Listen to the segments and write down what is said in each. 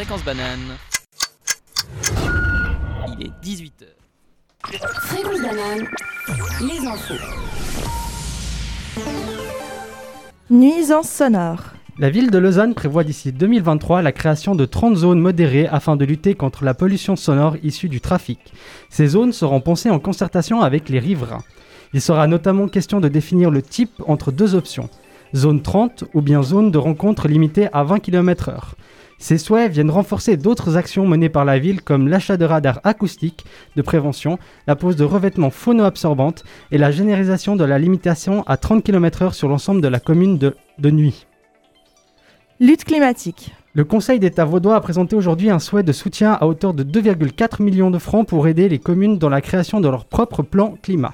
Fréquence banane. Il est 18h. Fréquence banane, les infos. Nuisance sonore. La ville de Lausanne prévoit d'ici 2023 la création de 30 zones modérées afin de lutter contre la pollution sonore issue du trafic. Ces zones seront pensées en concertation avec les riverains. Il sera notamment question de définir le type entre deux options, zone 30 ou bien zone de rencontre limitée à 20 km/h. Ces souhaits viennent renforcer d'autres actions menées par la ville comme l'achat de radars acoustiques de prévention, la pose de revêtements phono-absorbantes et la généralisation de la limitation à 30 km/h sur l'ensemble de la commune de, de nuit. Lutte climatique. Le Conseil d'État vaudois a présenté aujourd'hui un souhait de soutien à hauteur de 2,4 millions de francs pour aider les communes dans la création de leur propre plan climat.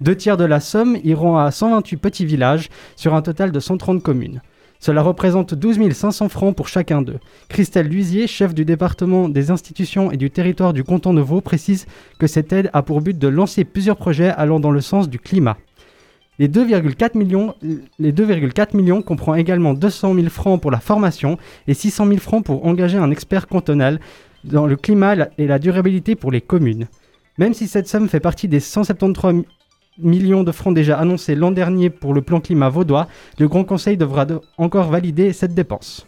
Deux tiers de la somme iront à 128 petits villages sur un total de 130 communes. Cela représente 12 500 francs pour chacun d'eux. Christelle Luisier, chef du département des institutions et du territoire du canton de Vaud, précise que cette aide a pour but de lancer plusieurs projets allant dans le sens du climat. Les 2,4 millions, les 2,4 millions comprend également 200 000 francs pour la formation et 600 000 francs pour engager un expert cantonal dans le climat et la durabilité pour les communes. Même si cette somme fait partie des 173 millions de francs déjà annoncés l'an dernier pour le plan climat vaudois, le Grand Conseil devra de- encore valider cette dépense.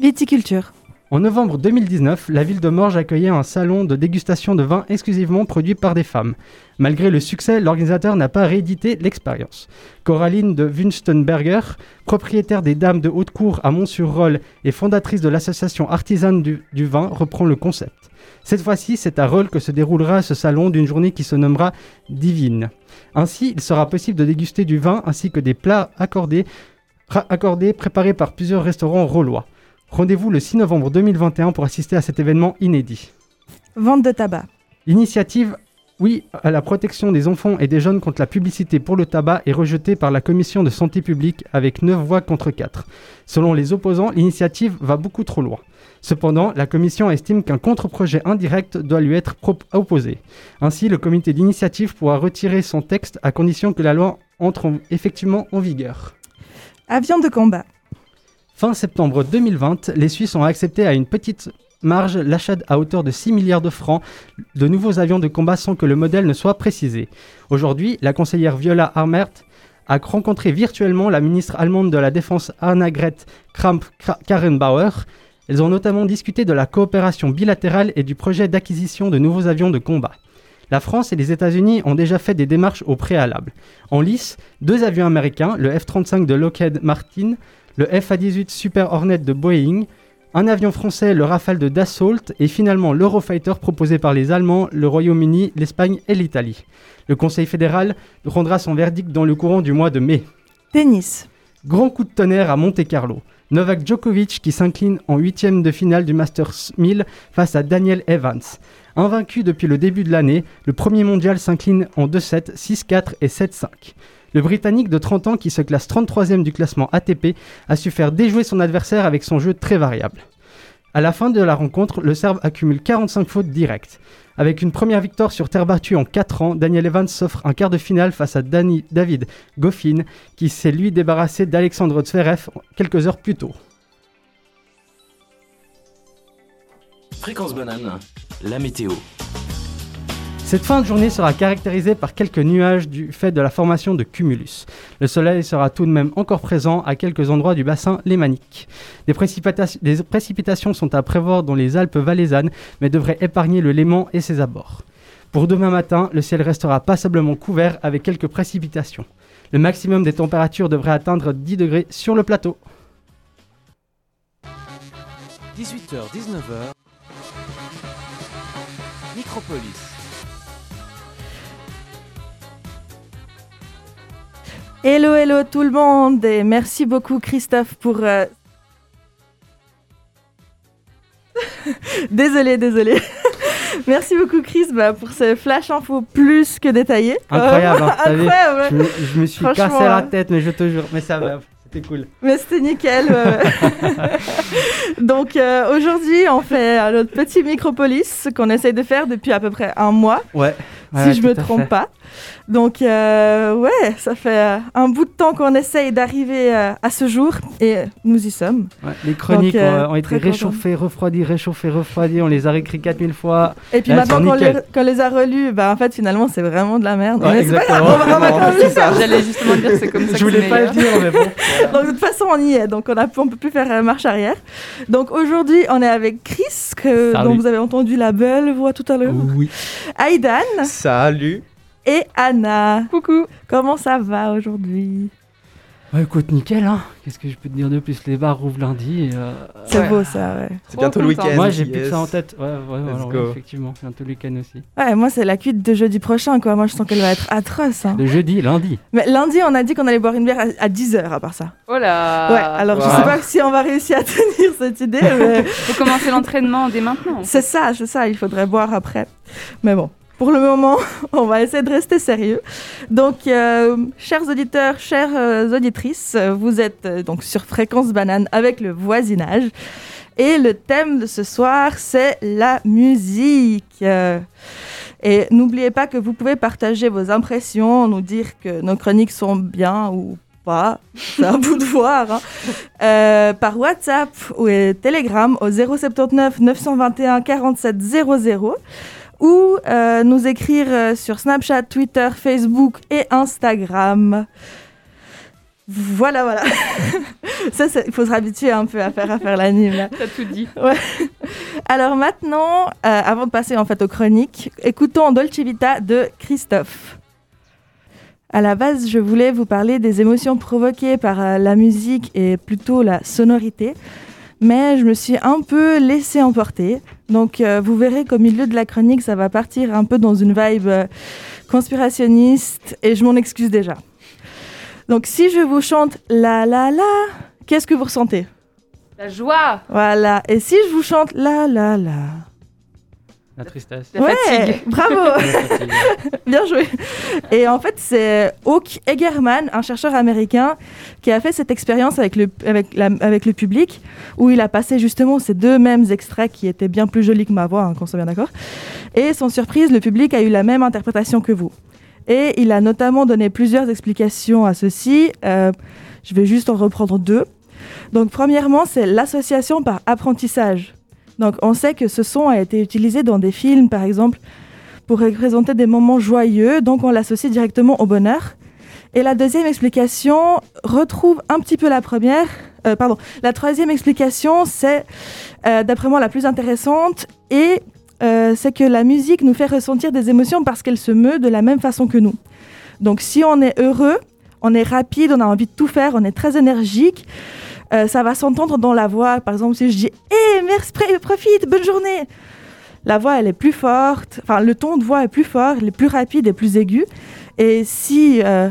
Viticulture. En novembre 2019, la ville de Morges accueillait un salon de dégustation de vins exclusivement produits par des femmes. Malgré le succès, l'organisateur n'a pas réédité l'expérience. Coraline de Wunstenberger, propriétaire des Dames de Haute-Cour à Mont-sur-Rolle et fondatrice de l'association artisane du, du vin, reprend le concept. Cette fois-ci, c'est à Rolle que se déroulera ce salon d'une journée qui se nommera Divine. Ainsi, il sera possible de déguster du vin ainsi que des plats accordés préparés par plusieurs restaurants rollois. Rendez-vous le 6 novembre 2021 pour assister à cet événement inédit. Vente de tabac. L'initiative Oui à la protection des enfants et des jeunes contre la publicité pour le tabac est rejetée par la commission de santé publique avec 9 voix contre 4. Selon les opposants, l'initiative va beaucoup trop loin. Cependant, la commission estime qu'un contre-projet indirect doit lui être opposé. Ainsi, le comité d'initiative pourra retirer son texte à condition que la loi entre en- effectivement en vigueur. Avion de combat. Fin septembre 2020, les Suisses ont accepté à une petite marge l'achat à hauteur de 6 milliards de francs de nouveaux avions de combat sans que le modèle ne soit précisé. Aujourd'hui, la conseillère Viola Armert a rencontré virtuellement la ministre allemande de la Défense Annegret Kramp-Karrenbauer. Elles ont notamment discuté de la coopération bilatérale et du projet d'acquisition de nouveaux avions de combat. La France et les États-Unis ont déjà fait des démarches au préalable. En lice, deux avions américains, le F-35 de Lockheed Martin, le FA-18 Super Hornet de Boeing, un avion français, le Rafale de Dassault, et finalement l'Eurofighter proposé par les Allemands, le Royaume-Uni, l'Espagne et l'Italie. Le Conseil fédéral rendra son verdict dans le courant du mois de mai. Tennis. Grand coup de tonnerre à Monte-Carlo. Novak Djokovic qui s'incline en huitième de finale du Masters 1000 face à Daniel Evans. Invaincu depuis le début de l'année, le premier mondial s'incline en 2-7, 6-4 et 7-5. Le Britannique de 30 ans qui se classe 33e du classement ATP a su faire déjouer son adversaire avec son jeu très variable. À la fin de la rencontre, le Serbe accumule 45 fautes directes. Avec une première victoire sur terre battue en 4 ans, Daniel Evans s'offre un quart de finale face à David Goffin, qui s'est lui débarrassé d'Alexandre Zverev quelques heures plus tôt. Fréquence banane, la météo. Cette fin de journée sera caractérisée par quelques nuages du fait de la formation de cumulus. Le soleil sera tout de même encore présent à quelques endroits du bassin lémanique. Des, précipita- des précipitations sont à prévoir dans les Alpes valaisannes, mais devraient épargner le Léman et ses abords. Pour demain matin, le ciel restera passablement couvert avec quelques précipitations. Le maximum des températures devrait atteindre 10 degrés sur le plateau. 18h, 19h. Micropolis. Hello, hello tout le monde et merci beaucoup Christophe pour... euh, désolé, désolé. merci beaucoup Chris bah, pour ce flash info plus que détaillé. Incroyable, Euh, hein, incroyable. Je me, je me suis cassé la euh, tête, mais je te jure, mais ça va, c'était cool. Mais c'était nickel. Donc euh, aujourd'hui, on fait euh, notre petit micropolis qu'on essaye de faire depuis à peu près un mois, Ouais. si je me trompe pas. Donc, euh, ouais, ça fait euh, un bout de temps qu'on essaye d'arriver euh, à ce jour et nous y sommes. Ouais, les chroniques Donc, euh, ont, ont été réchauffées, refroidies, réchauffées, refroidies. On les a réécrits 4000 fois. Et puis Là, maintenant qu'on les, a relus, bah, en fait, finalement, c'est vraiment de la merde. Ouais, exactement. on va- on va quand même C'est le faire. J'allais justement dire, c'est comme ça Je que voulais pas le dire, mais bon. Donc, de toute façon, on y est. Donc, on ne peut plus faire euh, marche arrière. Donc, aujourd'hui, on est avec Chris, que, dont vous avez entendu la belle voix tout à l'heure. Oui. Aidan Salut. Et Anna. Coucou. Comment ça va aujourd'hui? Bah écoute, nickel, hein. Qu'est-ce que je peux te dire de plus? Les bars rouvrent lundi. euh, C'est Ouais. beau, ça, ouais. C'est Oh, bientôt le content. week-end. Moi, j'ai plus que ça en tête. Ouais, ouais, alors, go. ouais, effectivement. Bientôt le week-end aussi. Ouais, moi, c'est la cuite de jeudi prochain, quoi. Moi, je sens qu'elle va être atroce. hein. Le jeudi, lundi. Mais lundi, on a dit qu'on allait boire une bière à, 10h, à part ça. Oh là ouais, alors je sais pas si on va réussir à tenir cette idée, mais Faut commencer l'entraînement dès maintenant. c'est ça, c'est ça, il faudrait boire après. Mais bon, pour le moment, on va essayer de rester sérieux. Donc, euh, chers auditeurs, chères euh, auditrices, vous êtes euh, donc sur Fréquence Banane avec le voisinage. Et le thème de ce soir, c'est la musique. Et n'oubliez pas que vous pouvez partager vos impressions, nous dire que nos chroniques sont bien ou pas, c'est à vous de voir, hein. Par WhatsApp ou Telegram au 079 921 47 00 ou euh, nous écrire euh, sur Snapchat, Twitter, Facebook et Instagram. Voilà, voilà. Ça, il faut se habituer un peu à faire, à faire l'anime. T'as tout dit. Alors maintenant, euh, avant de passer en fait aux chroniques, écoutons Dolce Vita de Christophe. À la base, je voulais vous parler des émotions provoquées par la musique et plutôt la sonorité, mais je me suis un peu laissée emporter. Donc euh, vous verrez qu'au milieu de la chronique, ça va partir un peu dans une vibe euh, conspirationniste et je m'en excuse déjà. Donc si je vous chante la la la, qu'est-ce que vous ressentez? La joie, Voilà. Et si je vous chante la la la La tristesse. la Ouais, fatigue. bravo, La fatigue. bien joué. Et en fait, c'est Hawk Egerman, un chercheur américain, qui a fait cette expérience avec le, avec, la- avec le public, où il a passé justement ces deux mêmes extraits qui étaient bien plus jolis que ma voix, hein, qu'on soit bien d'accord. Et sans surprise, le public a eu la même interprétation que vous. Et il a notamment donné plusieurs explications à ceci. Euh, je vais juste en reprendre deux. Donc, premièrement, c'est l'association par apprentissage. Donc, on sait que ce son a été utilisé dans des films, par exemple, pour représenter des moments joyeux, donc on l'associe directement au bonheur. Et la deuxième explication retrouve un petit peu la première. Euh, pardon, la troisième explication, c'est, euh, d'après moi, la plus intéressante, et euh, c'est que la musique nous fait ressentir des émotions parce qu'elle se meut de la même façon que nous. Donc si on est heureux, on est rapide, on a envie de tout faire, on est très énergique, euh, ça va s'entendre dans la voix. Par exemple, si je dis Hé, merci, pr- profite, bonne journée la voix, elle est plus forte, enfin, le ton de voix est plus fort, il est plus rapide et plus aigu. Et si, euh,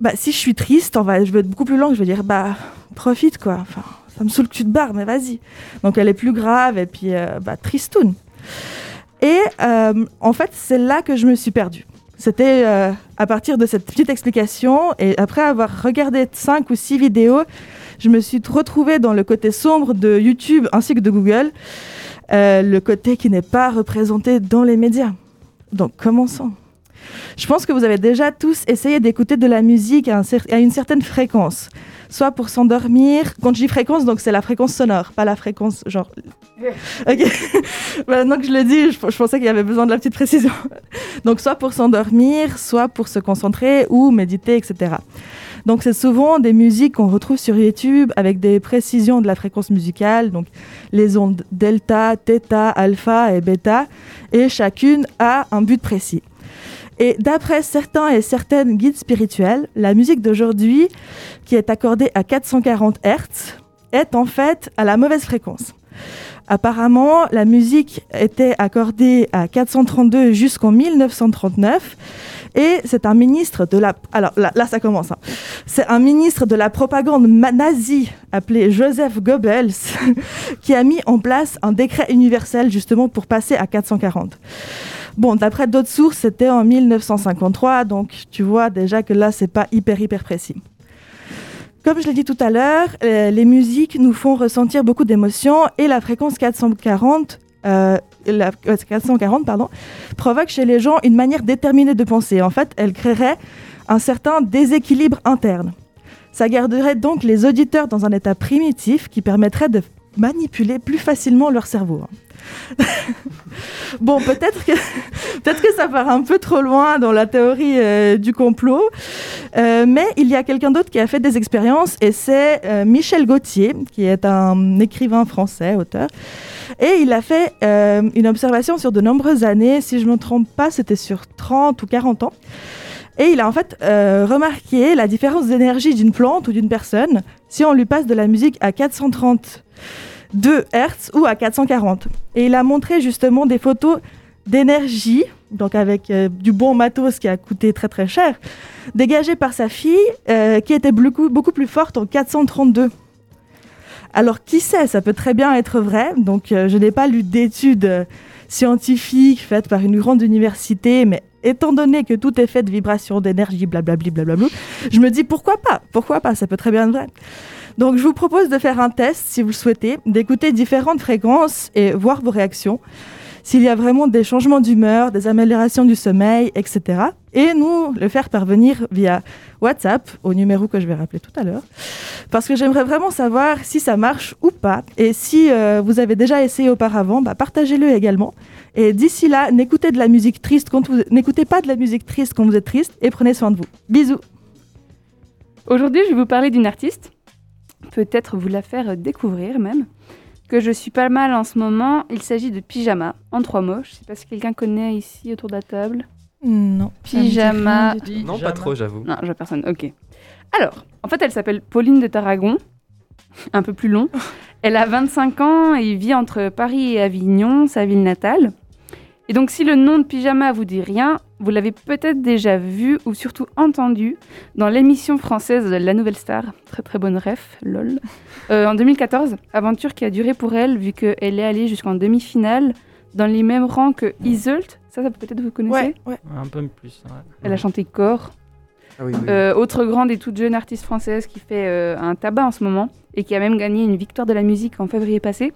bah, si je suis triste, on va, je vais être beaucoup plus lent, je vais dire, bah, profite, quoi. Enfin, ça me saoule que tu te barres, mais vas-y. Donc, elle est plus grave et puis, euh, bah, tristoun. Et euh, en fait, c'est là que je me suis perdue. C'était à partir de cette petite explication et après avoir regardé cinq ou six vidéos, je me suis retrouvée dans le côté sombre de YouTube ainsi que de Google, euh, le côté qui n'est pas représenté dans les médias. Donc commençons. Je pense que vous avez déjà tous essayé d'écouter de la musique à, un cer- à une certaine fréquence, soit pour s'endormir. Quand je dis fréquence, donc c'est la fréquence sonore, pas la fréquence genre. Ok. Maintenant que je le dis, je, je pensais qu'il y avait besoin de la petite précision. donc soit pour s'endormir, soit pour se concentrer ou méditer, etc. Donc c'est souvent des musiques qu'on retrouve sur YouTube avec des précisions de la fréquence musicale, donc les ondes delta, theta, alpha et bêta, et chacune a un but précis. Et d'après certains et certaines guides spirituels, la musique d'aujourd'hui, qui est accordée à 440 Hz, est en fait à la mauvaise fréquence. Apparemment, la musique était accordée à 432 jusqu'en 1939 et c'est un ministre de la... Alors là, ça commence. hein. C'est un ministre de la propagande nazie appelé Joseph Goebbels qui a mis en place un décret universel justement pour passer à 440. Bon, d'après d'autres sources, c'était en 1953, donc tu vois déjà que là, c'est pas hyper, hyper précis. Comme je l'ai dit tout à l'heure, euh, les musiques nous font ressentir beaucoup d'émotions et la fréquence 440 euh, la, 440 pardon, provoque chez les gens une manière déterminée de penser. En fait, elle créerait un certain déséquilibre interne. Ça garderait donc les auditeurs dans un état primitif qui permettrait de manipuler plus facilement leur cerveau. bon, peut-être que, que ça part un peu trop loin dans la théorie euh, du complot, euh, mais il y a quelqu'un d'autre qui a fait des expériences et c'est Michel Gauthier, qui est un écrivain français, auteur. Et il a fait euh, une observation sur de nombreuses années, si je ne me trompe pas, c'était sur 30 ou 40 ans. Et il a en fait euh, remarqué la différence d'énergie d'une plante ou d'une personne si on lui passe de la musique à 432 Hz ou à 440. Et il a montré justement des photos d'énergie, donc avec euh, du bon matos qui a coûté très très cher, dégagées par sa fille, qui était beaucoup, beaucoup plus forte en 432. Alors qui sait, ça peut très bien être vrai. Donc euh, je n'ai pas lu d'études scientifiques faites par une grande université, mais étant donné que tout est fait de vibrations d'énergie, blablabli, blablabla, je me dis pourquoi pas Pourquoi pas Ça peut très bien être vrai. Donc je vous propose de faire un test, si vous le souhaitez, d'écouter différentes fréquences et voir vos réactions. S'il y a vraiment des changements d'humeur, des améliorations du sommeil, etc. Et nous le faire parvenir via WhatsApp au numéro que je vais rappeler tout à l'heure. Parce que j'aimerais vraiment savoir si ça marche ou pas. Et si euh, vous avez déjà essayé auparavant, bah, partagez-le également. Et d'ici là, n'écoutez de la musique triste quand vous n'écoutez pas de la musique triste quand vous êtes triste et prenez soin de vous. Bisous. Aujourd'hui, je vais vous parler d'une artiste, peut-être vous la faire découvrir même, que je suis pas mal en ce moment. Il s'agit de Pyjama, en trois mots. Je sais pas si quelqu'un connaît ici autour de la table. Non. Pyjama. Non, pas trop, j'avoue. Non, je vois personne. Ok. Alors, en fait, elle s'appelle Pauline de Tarragon. Un peu plus long. Elle a 25 ans et vit entre Paris et Avignon, sa ville natale. Et donc, si le nom de Pyjama vous dit rien, vous l'avez peut-être déjà vu ou surtout entendu dans l'émission française La Nouvelle Star. Très très bonne ref, lol. Euh, en 2014, aventure qui a duré pour elle vu qu'elle est allée jusqu'en demi-finale dans les mêmes rangs que Iseult. Ça, ça peut-être vous connaissez Ouais, ouais. Un peu plus. ouais. Elle a chanté Corps. Ah oui, oui. Euh, autre grande et toute jeune artiste française qui fait euh, un tabac en ce moment et qui a même gagné une victoire de la musique en février passé.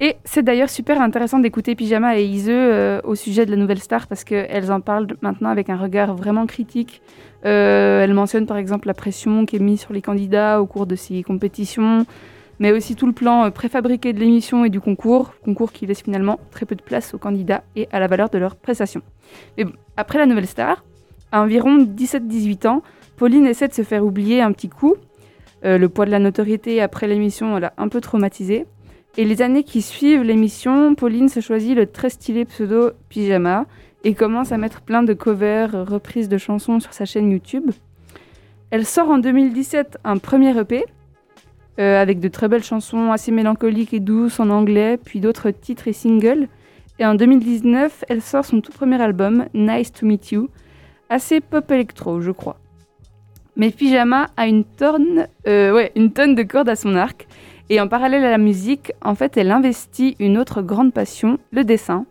Et c'est d'ailleurs super intéressant d'écouter Pyjama et Iseu euh, au sujet de la nouvelle star parce qu'elles en parlent maintenant avec un regard vraiment critique. Euh, elles mentionnent par exemple la pression qui est mise sur les candidats au cours de ces compétitions, mais aussi tout le plan euh, préfabriqué de l'émission et du concours, concours qui laisse finalement très peu de place aux candidats et à la valeur de leurs prestations. Mais bon, après la nouvelle star, à environ 17-18 ans, Pauline essaie de se faire oublier un petit coup. Le poids de la notoriété après l'émission l'a un peu traumatisée. Et les années qui suivent l'émission, Pauline se choisit le très stylé pseudo Pyjama et commence à mettre plein de covers, reprises de chansons sur sa chaîne YouTube. Elle sort en 2017 un premier EP euh, avec de très belles chansons assez mélancoliques et douces en anglais, puis d'autres titres et singles. Et en 2019, elle sort son tout premier album, Nice to Meet You, assez pop électro, je crois. Mais Pyjama a une euh, ouais, une tonne de cordes à son arc. Et en parallèle à la musique, en fait, elle investit une autre grande passion, le dessin,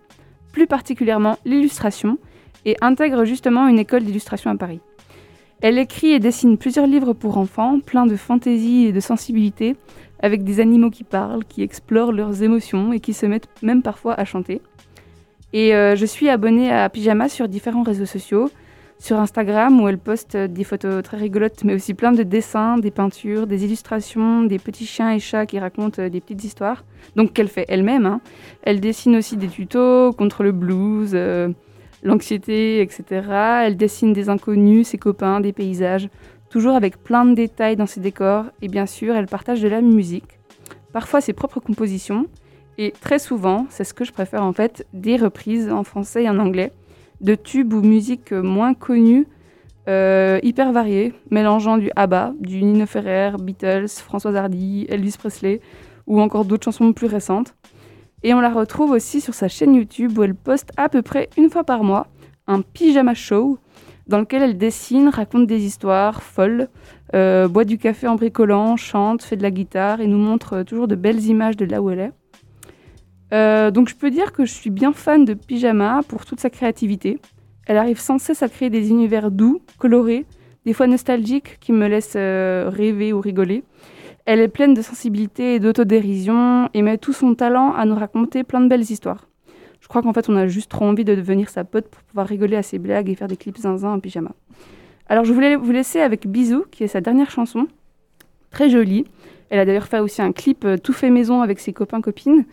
plus particulièrement l'illustration, et intègre justement une école d'illustration à Paris. Elle écrit et dessine plusieurs livres pour enfants, pleins de fantaisie et de sensibilité, avec des animaux qui parlent, qui explorent leurs émotions et qui se mettent même parfois à chanter. Et euh, je suis abonnée à Pyjama sur différents réseaux sociaux, sur Instagram où elle poste euh, des photos très rigolotes, mais aussi plein de dessins, des peintures, des illustrations, des petits chiens et chats qui racontent euh, des petites histoires. Donc qu'elle fait elle-même. hein. Elle dessine aussi des tutos contre le blues, euh, l'anxiété, etc. Elle dessine des inconnus, ses copains, des paysages, toujours avec plein de détails dans ses décors. Et bien sûr, elle partage de la musique, parfois ses propres compositions, et très souvent, c'est ce que je préfère en fait, des reprises en français et en anglais de tubes ou musiques moins connues, euh, hyper variées, mélangeant du ABBA, du Nino Ferrer, Beatles, Françoise Hardy, Elvis Presley, ou encore d'autres chansons plus récentes. Et on la retrouve aussi sur sa chaîne YouTube où elle poste à peu près une fois par mois un pyjama show dans lequel elle dessine, raconte des histoires folles, euh, boit du café en bricolant, chante, fait de la guitare et nous montre toujours de belles images de là où elle est. Euh, donc je peux dire que je suis bien fan de Pyjama pour toute sa créativité. Elle arrive sans cesse à créer des univers doux, colorés, des fois nostalgiques qui me laissent euh, rêver ou rigoler. Elle est pleine de sensibilité et d'autodérision et met tout son talent à nous raconter plein de belles histoires. Je crois qu'en fait, on a juste trop envie de devenir sa pote pour pouvoir rigoler à ses blagues et faire des clips zinzin en pyjama. Alors, je voulais vous laisser avec Bisou, qui est sa dernière chanson. Très jolie. Elle a d'ailleurs fait aussi un clip euh, tout fait maison avec ses copains-copines.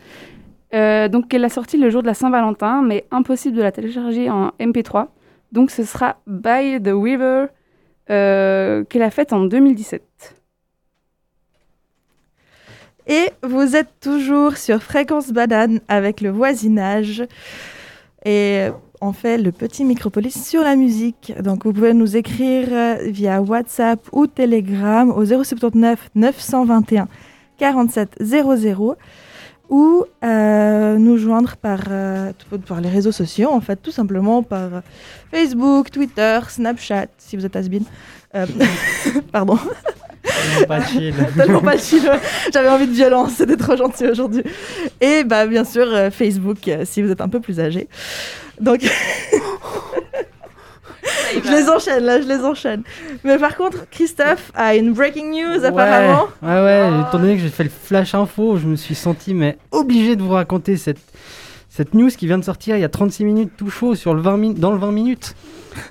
Euh, donc, elle a sorti le jour de la Saint-Valentin, mais impossible de la télécharger en MP3. Donc, ce sera By the River, euh, qu'elle a faite en 2017. Et vous êtes toujours sur Fréquence Banane avec le voisinage. Et on fait le petit Micropolis sur la musique. Donc vous pouvez nous écrire euh, via WhatsApp ou Telegram au 079 921 47 00 ou euh, nous joindre par, euh, par les réseaux sociaux, en fait, tout simplement par Facebook, Twitter, Snapchat, si vous êtes Asbin. Euh, pardon. Tellement pas chill. Tellement pas chill. J'avais envie de violence, c'était trop gentil aujourd'hui. Et bah bien sûr euh, Facebook euh, si vous êtes un peu plus âgé. Donc je les enchaîne là, je les enchaîne. Mais par contre, Christophe a une breaking news apparemment. Ouais, ouais, ouais. Étant donné que j'ai fait le flash info, je me suis senti mais obligé de vous raconter cette, cette news qui vient de sortir il y a 36 minutes tout chaud sur le 20 min- dans le 20 minutes.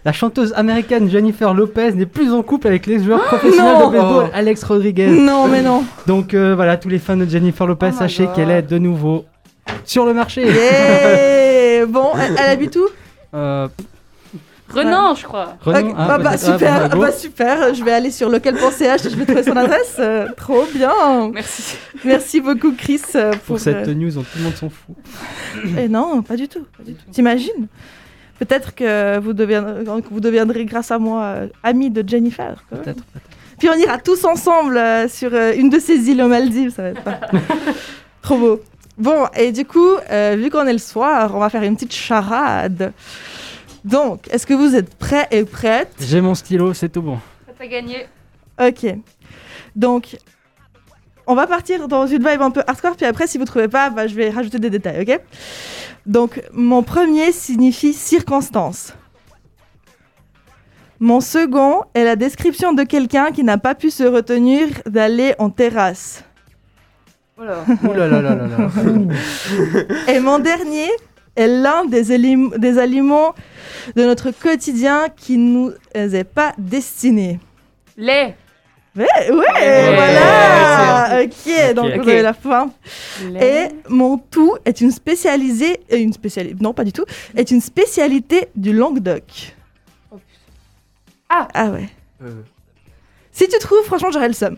La chanteuse américaine Jennifer Lopez n'est plus en couple avec l'ex-joueur professionnel non de baseball Alex Rodriguez. Non mais non. Donc euh, voilà, tous les fans de Jennifer Lopez, Oh sachez qu'elle est de nouveau sur le marché. Yeah bon, elle, elle habite où? Euh, Renan, je crois. Ok, hein, bah, bah, ah, super, bah, go. super. Je vais aller sur local.ch et je vais trouver son adresse. Euh, trop bien. Merci. Merci beaucoup Chris euh, pour, Pour cette euh, news dont tout le monde s'en fout. Eh non, pas du tout. pas du tout. T'imagines? Peut-être que vous deviendrez, que vous deviendrez grâce à moi euh, ami de Jennifer. Peut-être. Puis on ira tous ensemble euh, sur euh, une de ces îles aux Maldives, ça va être pas- trop beau. Bon, et du coup, euh, vu qu'on est le soir, on va faire une petite charade. Donc, est-ce que vous êtes prêts et prêtes J'ai mon stylo, c'est tout bon. Ça t'a gagné. Ok. Donc, on va partir dans une vibe un peu hardcore, puis après, si vous trouvez pas, bah, je vais rajouter des détails, ok? Donc, mon premier signifie circonstance. Mon second est la description de quelqu'un qui n'a pas pu se retenir d'aller en terrasse. Ouh là là là là là. Et mon dernier est l'un des, élim- des aliments de notre quotidien qui nous est pas destiné. Lait. Ouais, ouais, voilà. Ok, donc Ok. vous avez la fin. Et mon tout est une spécialisée, une spécialité, non pas du tout, est une spécialité du Languedoc. Ah. Ah ouais. Euh, Si tu trouves, franchement, j'aurais le seum.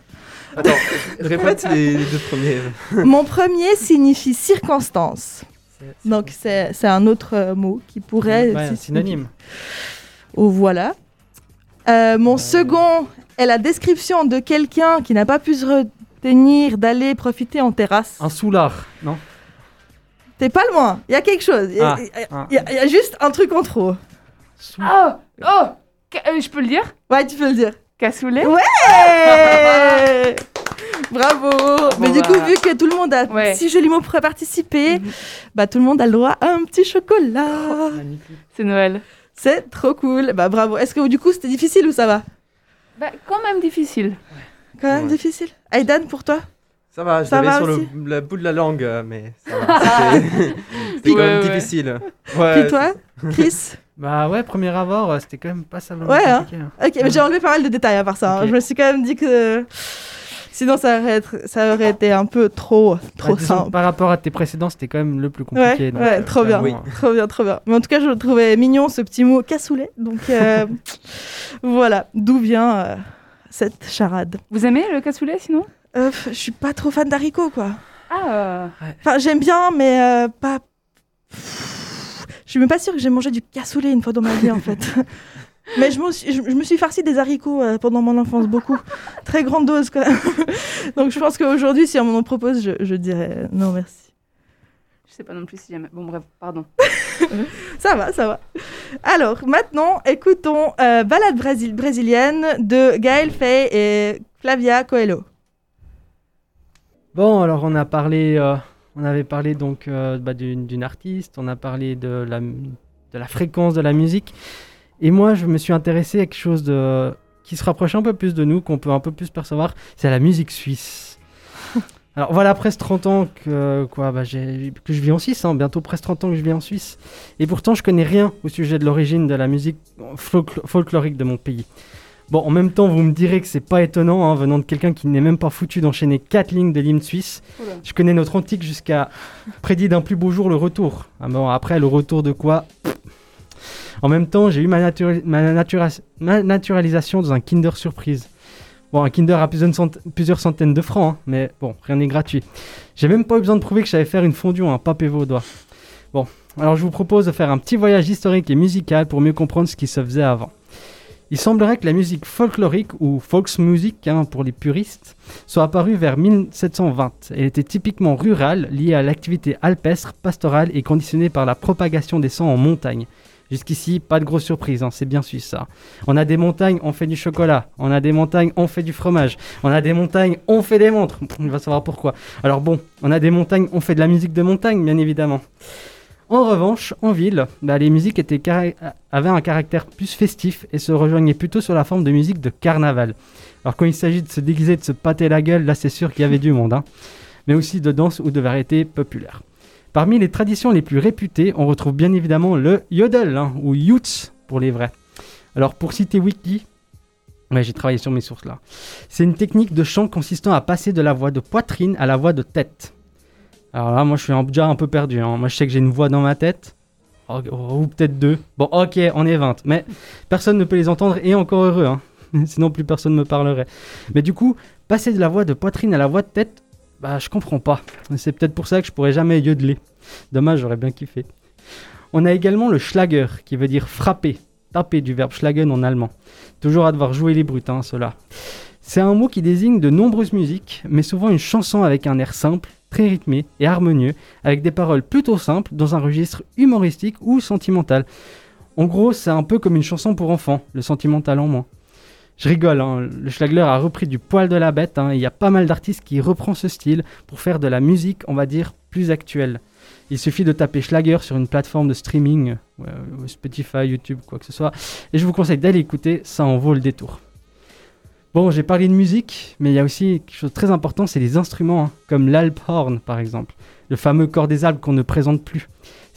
Attends, répète les deux premiers. Mon premier signifie circonstance. Donc c'est c'est un autre euh, mot qui pourrait. Ouais, si- synonyme. Oh, voilà. Euh, mon second est la description de quelqu'un qui n'a pas pu se retenir d'aller profiter en terrasse. Un soulard, non? T'es pas loin. Il y a quelque chose. Il y, a- Ah, ah. y y juste un truc en trop. Sou- Oh Oh euh, Je peux le dire? Ouais, tu peux le dire. Cassoulet? Ouais Bravo Mais du bah. coup, vu que tout le monde a Ouais. si joli mot pour participer, Mhm. bah tout le monde a le droit à un petit chocolat. Magnifique. C'est Noël. C'est trop cool. Bah bravo. Est-ce que du coup c'était difficile ou ça va? Bah, quand même difficile. Quand même Ouais. difficile. Aidan, pour toi? Ça va, je Ça l'avais va sur le, bout de la langue, euh, mais ça va. C'était quand même ouais. difficile. Ouais, Puis toi Chris? Bah ouais, premier abord, euh, c'était quand même pas ça Ouais, hein. compliqué. hein. Ok, mais j'ai enlevé pas mal de détails à part ça. hein. Je me suis quand même dit que sinon ça aurait, être- ça aurait été un peu trop, trop Bah, disons, simple. Par rapport à tes précédents, c'était quand même le plus Ouais, compliqué. donc, ouais, euh, trop bien, trop bien, trop bien. Mais en tout cas, je le trouvais mignon ce petit mot cassoulet. Donc euh, voilà, d'où vient euh, cette charade? Vous aimez le cassoulet sinon? Euh, je suis pas trop fan d'haricots, quoi. Ah Enfin, j'aime bien, mais euh, pas. Je suis même pas sûre que j'ai mangé du cassoulet une fois dans ma vie, en fait. Mais je me suis, je, je me suis farci des haricots euh, pendant mon enfance, beaucoup. Très grande dose, quand même. Donc je pense qu'aujourd'hui, si on m'en propose, je, je dirais non, merci. Je sais pas non plus si j'aime. Bon, bref, pardon. Ça va, ça va. Alors, maintenant, écoutons euh, Balade brésilienne de Gaël Fay et Flavia Coelho. Bon, alors on a parlé, euh, on avait parlé donc euh, bah, d'une d'une artiste, on a parlé de la, de la fréquence de la musique, et moi je me suis intéressé à quelque chose de, qui se rapproche un peu plus de nous, qu'on peut un peu plus percevoir, c'est la musique suisse. Alors voilà, presque 30 ans que, quoi, bah, que je vis en Suisse, hein, bientôt presque 30 ans que je vis en Suisse. Et pourtant, je connais rien au sujet de l'origine de la musique folkl- folklorique de mon pays. Bon, en même temps, vous me direz que c'est pas étonnant, hein, venant de quelqu'un qui n'est même pas foutu d'enchaîner 4 lignes de l'hymne suisse. Oula. Je connais notre antique jusqu'à prédit d'un plus beau jour le retour. Ah bon, après, le retour de quoi? En même temps, j'ai eu ma, natura- ma natura- ma naturalisation dans un Kinder Surprise. Bon, un Kinder à plusieurs, cent- plusieurs centaines de francs, hein, mais bon, rien n'est gratuit. J'ai même pas eu besoin de prouver que je savais faire une fondue en un pape et vaudois. Bon, alors je vous propose de faire un petit voyage historique et musical pour mieux comprendre ce qui se faisait avant. Il semblerait que la musique folklorique, ou folksmusic hein, pour les puristes, soit apparue vers 1720. Elle était typiquement rurale, liée à l'activité alpestre, pastorale et conditionnée par la propagation des sangs en montagne. Jusqu'ici, pas de grosse surprise, hein, c'est bien suisse ça. On a des montagnes, on fait du chocolat. On a des montagnes, on fait du fromage. On a des montagnes, on fait des montres. On va savoir pourquoi. Alors bon, on a des montagnes, on fait de la musique de montagne, bien évidemment. En revanche, en ville, bah, les musiques avaient un caractère plus festif et se rejoignaient plutôt sur la forme de musique de carnaval. Alors quand il s'agit de se déguiser, de se pâter la gueule, là c'est sûr qu'il y avait du monde. hein. Mais aussi de danse ou de variété populaire. Parmi les traditions les plus réputées, on retrouve bien évidemment le yodel, hein, ou yuts pour les vrais. Alors pour citer Wiki, ouais, j'ai travaillé sur mes sources là, c'est une technique de chant consistant à passer de la voix de poitrine à la voix de tête. Alors là, moi je suis déjà un peu perdu. hein. Moi je sais que j'ai une voix dans ma tête, ou peut-être deux. Bon, ok, on est 20, mais personne ne peut les entendre et encore heureux, hein. sinon plus personne ne me parlerait. Mais du coup, passer de la voix de poitrine à la voix de tête, bah je comprends pas. C'est peut-être pour ça que je pourrais jamais yodeler. Dommage, j'aurais bien kiffé. On a également le Schlager, qui veut dire frapper, taper du verbe schlagen en allemand. Toujours à devoir jouer les brutes, hein, ceux-là. C'est un mot qui désigne de nombreuses musiques, mais souvent une chanson avec un air simple, très rythmé et harmonieux, avec des paroles plutôt simples, dans un registre humoristique ou sentimental. En gros, c'est un peu comme une chanson pour enfants, le sentimental en moins. Je rigole, hein, le Schlagler a repris du poil de la bête, hein, il y a pas mal d'artistes qui reprend ce style pour faire de la musique, on va dire, plus actuelle. Il suffit de taper Schlager sur une plateforme de streaming, euh, Spotify, YouTube, quoi que ce soit, et je vous conseille d'aller écouter, ça en vaut le détour. Bon, j'ai parlé de musique, mais il y a aussi quelque chose de très important, c'est les instruments, hein, comme l'alphorn par exemple, le fameux corps des Alpes qu'on ne présente plus.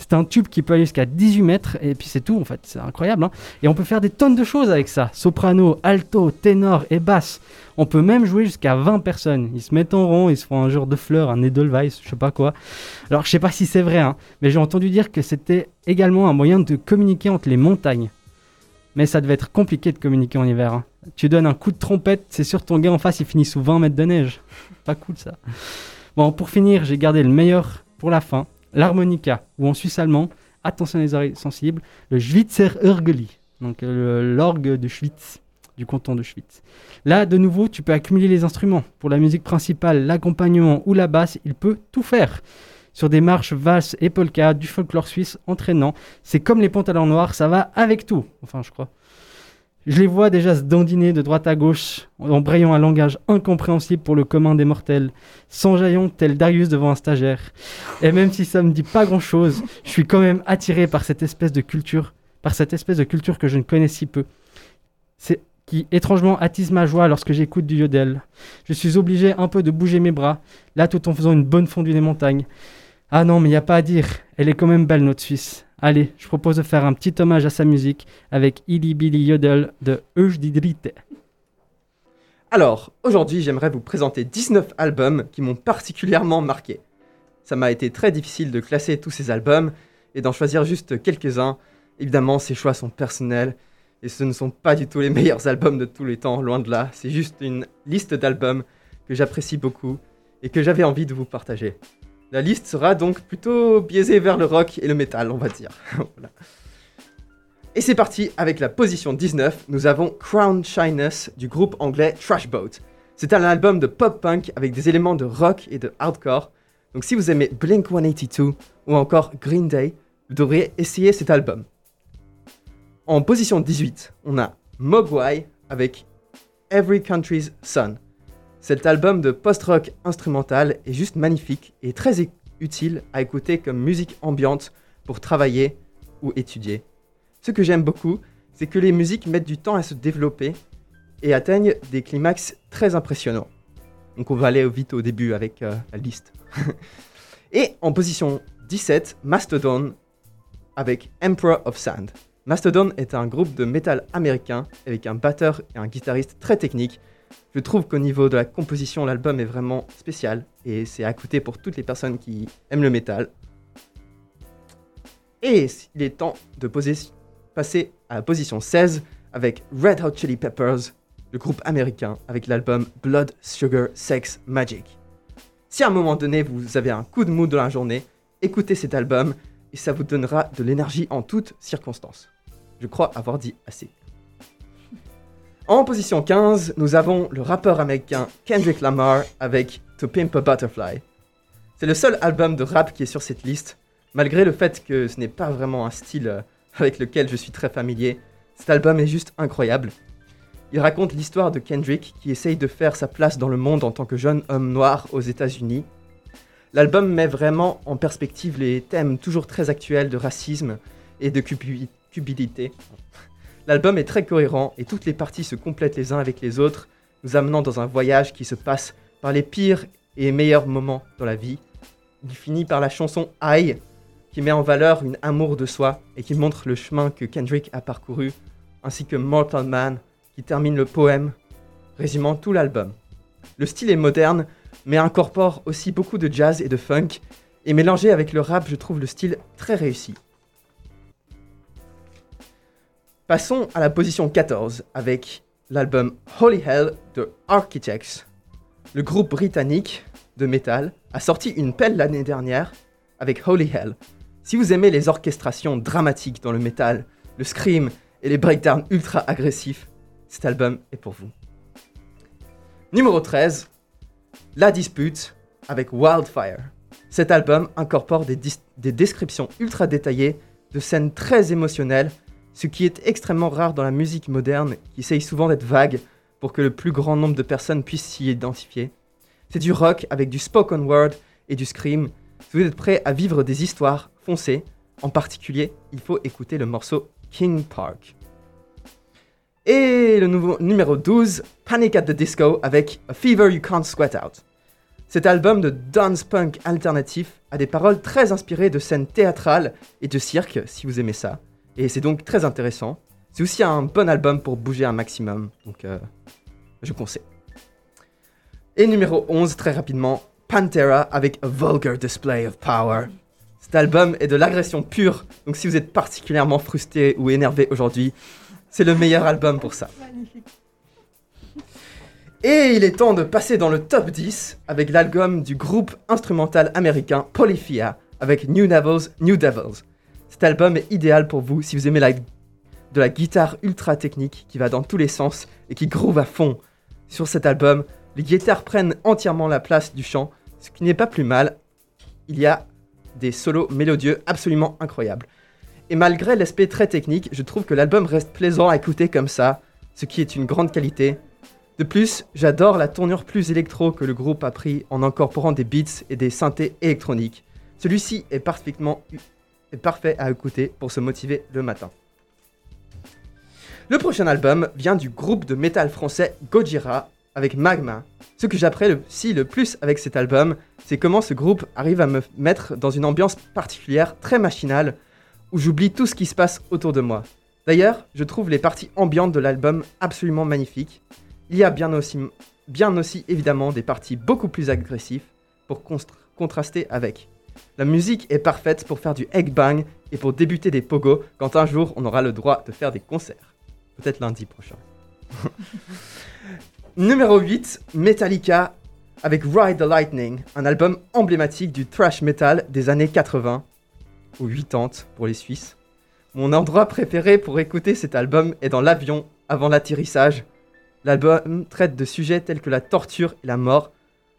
C'est un tube qui peut aller jusqu'à 18 mètres, et puis c'est tout en fait, c'est incroyable. hein. Et on peut faire des tonnes de choses avec ça, soprano, alto, ténor et basse. On peut même jouer jusqu'à 20 personnes. Ils se mettent en rond, ils se font un genre de fleurs, un Edelweiss, je sais pas quoi. Alors je sais pas si c'est vrai, hein, mais j'ai entendu dire que c'était également un moyen de communiquer entre les montagnes. Mais ça devait être compliqué de communiquer en hiver. hein. Tu donnes un coup de trompette, c'est sûr ton gars en face il finit sous 20 mètres de neige. Pas cool ça. Bon, pour finir, j'ai gardé le meilleur pour la fin. L'harmonica, ou en suisse allemand, attention les oreilles sensibles, le Schwitzer Urgeli, donc euh, l'orgue de Schwitz, du canton de Schwitz. Là, de nouveau, tu peux accumuler les instruments. Pour la musique principale, l'accompagnement ou la basse, il peut tout faire. Sur des marches valses et polka, du folklore suisse entraînant, c'est comme les pantalons noirs, ça va avec tout. Enfin, je crois. Je les vois déjà se dandiner de droite à gauche, en brayant un langage incompréhensible pour le commun des mortels, s'enjaillant tel Darius devant un stagiaire. Et même si ça me dit pas grand chose, je suis quand même attiré par cette espèce de culture, par cette espèce de culture que je ne connais si peu. C'est qui étrangement attise ma joie lorsque j'écoute du yodel. Je suis obligé un peu de bouger mes bras, là tout en faisant une bonne fondue des montagnes. Ah non, mais y a pas à dire, elle est quand même belle notre Suisse. Allez, je propose de faire un petit hommage à sa musique avec Illy Billy Yodel de Eusdidrite. Alors, aujourd'hui, j'aimerais vous présenter 19 albums qui m'ont particulièrement marqué. Ça m'a été très difficile de classer tous ces albums et d'en choisir juste quelques-uns. Évidemment, ces choix sont personnels et ce ne sont pas du tout les meilleurs albums de tous les temps, loin de là. C'est juste une liste d'albums que j'apprécie beaucoup et que j'avais envie de vous partager. La liste sera donc plutôt biaisée vers le rock et le métal, on va dire. Et c'est parti avec la position 19, nous avons Crown Shyness du groupe anglais Trashboat. C'est un album de pop-punk avec des éléments de rock et de hardcore. Donc si vous aimez Blink 182 ou encore Green Day, vous devriez essayer cet album. En position 18, on a Mogwai avec Every Country's Son. Cet album de post-rock instrumental est juste magnifique et très utile à écouter comme musique ambiante pour travailler ou étudier. Ce que j'aime beaucoup, c'est que les musiques mettent du temps à se développer et atteignent des climax très impressionnants. Donc on va aller vite au début avec euh, la liste. et en position 17, Mastodon avec Emperor of Sand. Mastodon est un groupe de métal américain avec un batteur et un guitariste très technique. Je trouve qu'au niveau de la composition, l'album est vraiment spécial et c'est à écouter pour toutes les personnes qui aiment le métal. Et il est temps de passer à la position 16 avec Red Hot Chili Peppers, le groupe américain, avec l'album Blood, Sugar, Sex, Magic. Si à un moment donné vous avez un coup de mou dans la journée, écoutez cet album et ça vous donnera de l'énergie en toutes circonstances. Je crois avoir dit assez. En position 15, nous avons le rappeur américain Kendrick Lamar avec To Pimp a Butterfly. C'est le seul album de rap qui est sur cette liste, malgré le fait que ce n'est pas vraiment un style euh, avec lequel je suis très familier. Cet album est juste incroyable. Il raconte l'histoire de Kendrick qui essaye de faire sa place dans le monde en tant que jeune homme noir aux États-Unis. L'album met vraiment en perspective les thèmes toujours très actuels de racisme et de cupi- cupidité. L'album est très cohérent et toutes les parties se complètent les uns avec les autres, nous amenant dans un voyage qui se passe par les pires et meilleurs moments dans la vie. Il finit par la chanson I, qui met en valeur une amour de soi et qui montre le chemin que Kendrick a parcouru, ainsi que Mortal Man, qui termine le poème, résumant tout l'album. Le style est moderne, mais incorpore aussi beaucoup de jazz et de funk, et mélangé avec le rap, je trouve le style très réussi. Passons à la position 14 avec l'album Holy Hell de Architects. Le groupe britannique de métal a sorti une pelle l'année dernière avec Holy Hell. Si vous aimez les orchestrations dramatiques dans le métal, le scream et les breakdowns ultra agressifs, cet album est pour vous. Numéro 13, La Dispute avec Wildfire. Cet album incorpore des descriptions ultra détaillées de scènes très émotionnelles, ce qui est extrêmement rare dans la musique moderne qui essaye souvent d'être vague pour que le plus grand nombre de personnes puissent s'y identifier. C'est du rock avec du spoken word et du scream. Si vous êtes prêt à vivre des histoires, foncez. En particulier, il faut écouter le morceau King Park. Et le nouveau numéro 12, Panic at the Disco avec A Fever You Can't Sweat Out. Cet album de dance punk alternatif a des paroles très inspirées de scènes théâtrales et de cirque, si vous aimez ça. Et c'est donc très intéressant. C'est aussi un bon album pour bouger un maximum, donc euh, je conseille. Et numéro 11, très rapidement, Pantera avec A Vulgar Display of Power. Cet album est de l'agression pure, donc si vous êtes particulièrement frustré ou énervé aujourd'hui, c'est le meilleur album pour ça. Et il est temps de passer dans le top 10 avec l'album du groupe instrumental américain Polyphia avec New Devils, New Devils. Cet album est idéal pour vous si vous aimez de la guitare ultra technique qui va dans tous les sens et qui groove à fond. Sur cet album, les guitares prennent entièrement la place du chant, ce qui n'est pas plus mal. Il y a des solos mélodieux absolument incroyables. Et malgré l'aspect très technique, je trouve que l'album reste plaisant à écouter comme ça, ce qui est une grande qualité. De plus, j'adore la tournure plus électro que le groupe a pris en incorporant des beats et des synthés électroniques. Celui-ci est parfaitement parfait à écouter pour se motiver le matin. Le prochain album vient du groupe de métal français Gojira avec Magma. Ce que j'apprécie le plus avec cet album, c'est comment ce groupe arrive à me mettre dans une ambiance particulière, très machinale, où j'oublie tout ce qui se passe autour de moi. D'ailleurs, je trouve les parties ambiantes de l'album absolument magnifiques. Il y a bien aussi, bien aussi évidemment des parties beaucoup plus agressives pour contraster avec. La musique est parfaite pour faire du egg bang et pour débuter des pogos quand un jour on aura le droit de faire des concerts. Peut-être lundi prochain. Numéro 8, Metallica avec Ride the Lightning, un album emblématique du thrash metal des années 80 ou 80 pour les Suisses. Mon endroit préféré pour écouter cet album est dans l'avion avant l'atterrissage. L'album traite de sujets tels que la torture et la mort.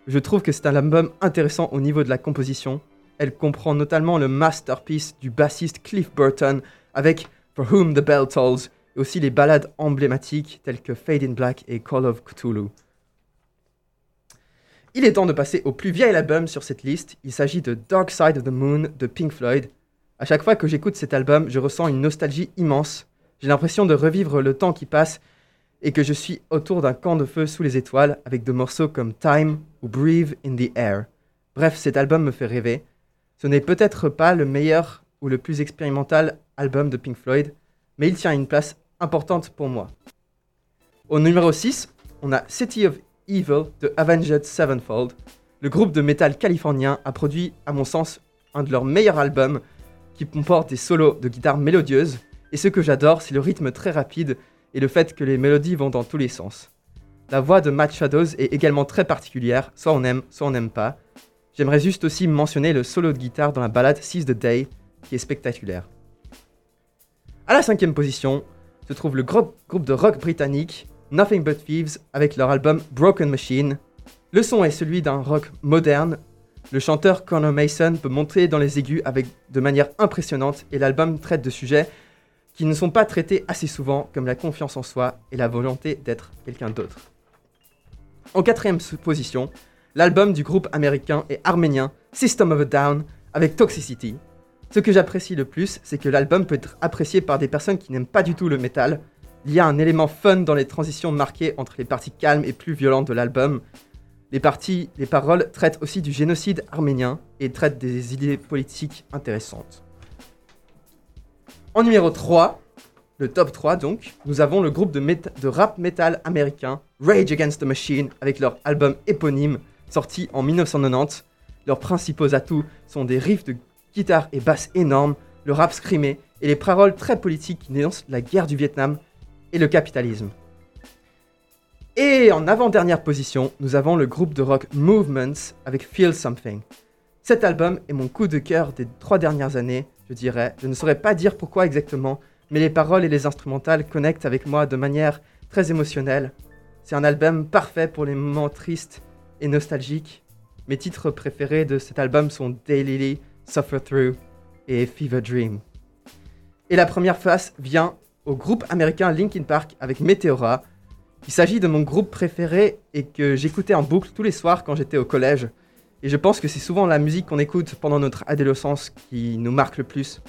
Je trouve que c'est un album intéressant au niveau de la composition. Elle comprend notamment le masterpiece du bassiste Cliff Burton avec For Whom the Bell Tolls et aussi les ballades emblématiques telles que Fade in Black et Call of Cthulhu. Il est temps de passer au plus vieil album sur cette liste. Il s'agit de Dark Side of the Moon de Pink Floyd. À chaque fois que j'écoute cet album, je ressens une nostalgie immense. J'ai l'impression de revivre le temps qui passe et que je suis autour d'un camp de feu sous les étoiles avec des morceaux comme Time ou Breathe in the Air. Bref, cet album me fait rêver. Ce n'est peut-être pas le meilleur ou le plus expérimental album de Pink Floyd, mais il tient une place importante pour moi. Au numéro 6, on a City of Evil de Avenged Sevenfold. Le groupe de métal californien a produit, à mon sens, un de leurs meilleurs albums qui comporte des solos de guitare mélodieuses. Et ce que j'adore, c'est le rythme très rapide et le fait que les mélodies vont dans tous les sens. La voix de Matt Shadows est également très particulière, soit on aime, soit on n'aime pas. J'aimerais juste aussi mentionner le solo de guitare dans la balade Seize the Day, qui est spectaculaire. À la cinquième position se trouve le groupe de rock britannique Nothing But Thieves avec leur album Broken Machine. Le son est celui d'un rock moderne. Le chanteur Connor Mason peut monter dans les aigus avec de manière impressionnante et l'album traite de sujets qui ne sont pas traités assez souvent comme la confiance en soi et la volonté d'être quelqu'un d'autre. En quatrième position, l'album du groupe américain et arménien System of a Down avec Toxicity. Ce que j'apprécie le plus, c'est que l'album peut être apprécié par des personnes qui n'aiment pas du tout le métal. Il y a un élément fun dans les transitions marquées entre les parties calmes et plus violentes de l'album. Les parties, les paroles traitent aussi du génocide arménien et traitent des idées politiques intéressantes. En numéro 3, le top 3 donc, nous avons le groupe de, de, rap metal américain Rage Against the Machine avec leur album éponyme sorti en 1990. Leurs principaux atouts sont des riffs de guitare et basse énormes, le rap scrimé et les paroles très politiques qui dénoncent la guerre du Vietnam et le capitalisme. Et en avant-dernière position, nous avons le groupe de rock Movements avec Feel Something. Cet album est mon coup de cœur des trois dernières années je dirais. Je ne saurais pas dire pourquoi exactement, mais les paroles et les instrumentales connectent avec moi de manière très émotionnelle. C'est un album parfait pour les moments tristes et nostalgiques. Mes titres préférés de cet album sont Daily, Suffer Through et Fever Dream. Et la première face vient au groupe américain Linkin Park avec Meteora. Il s'agit de mon groupe préféré et que j'écoutais en boucle tous les soirs quand j'étais au collège. Et je pense que c'est souvent la musique qu'on écoute pendant notre adolescence qui nous marque le plus.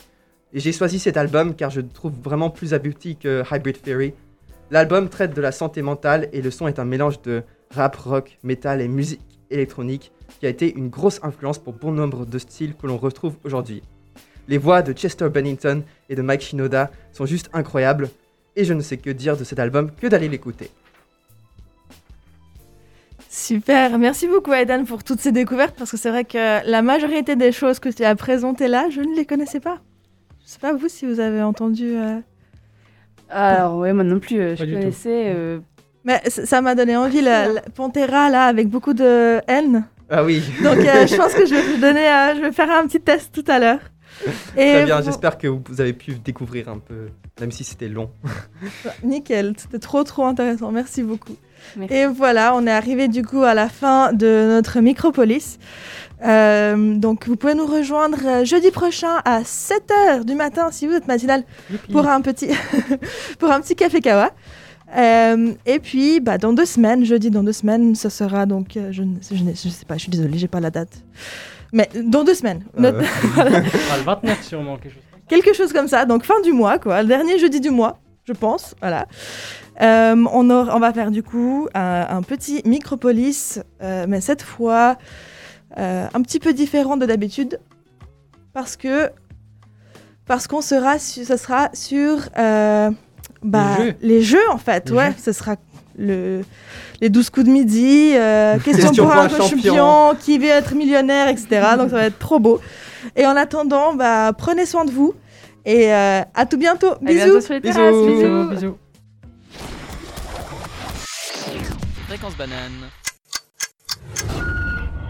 Et j'ai choisi cet album car je le trouve vraiment plus abouti que Hybrid Theory. L'album traite de la santé mentale et le son est un mélange de rap, rock, metal et musique électronique qui a été une grosse influence pour bon nombre de styles que l'on retrouve aujourd'hui. Les voix de Chester Bennington et de Mike Shinoda sont juste incroyables et je ne sais que dire de cet album que d'aller l'écouter. Super, merci beaucoup Aidan pour toutes ces découvertes parce que c'est vrai que la majorité des choses que tu as présentées là, je ne les connaissais pas. Je sais pas vous si vous avez entendu. Euh, Alors ouais, moi non plus, euh, je connaissais. Euh, Mais ça m'a donné envie, la, Pantera là, avec beaucoup de haine. Ah oui. Donc je pense que je vais vous donner, je vais faire un petit test tout à l'heure. Très bien, j'espère que vous avez pu découvrir un peu, même si c'était long. Nickel, c'était trop trop intéressant, merci beaucoup. Et voilà, on est arrivé du coup à la fin de notre Micropolis. Euh, donc vous pouvez nous rejoindre euh, jeudi prochain à 7h du matin si vous êtes matinal pour un petit pour un petit café kawa. Euh, et puis bah, dans deux semaines, jeudi dans deux semaines, ce sera donc je ne je, sais pas, je suis désolée, j'ai pas la date. Mais dans deux semaines. le 29 sûrement quelque chose. Quelque chose comme ça, donc fin du mois quoi, le dernier jeudi du mois, je pense, voilà. Euh, on, on, va faire du coup un, petit Micropolis, euh, mais cette fois euh, un petit peu différent de d'habitude, parce que parce qu'on sera, ce sera sur bah, les, jeux. en fait, ouais, ce sera le, les 12 coups de midi, question, pour un, champion, qui veut être millionnaire, etc. Donc ça va être trop beau. Et en attendant, bah, prenez soin de vous. Et à tout bientôt. bisous. bisous. bisous. Fréquence banane.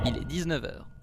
Il est 19h.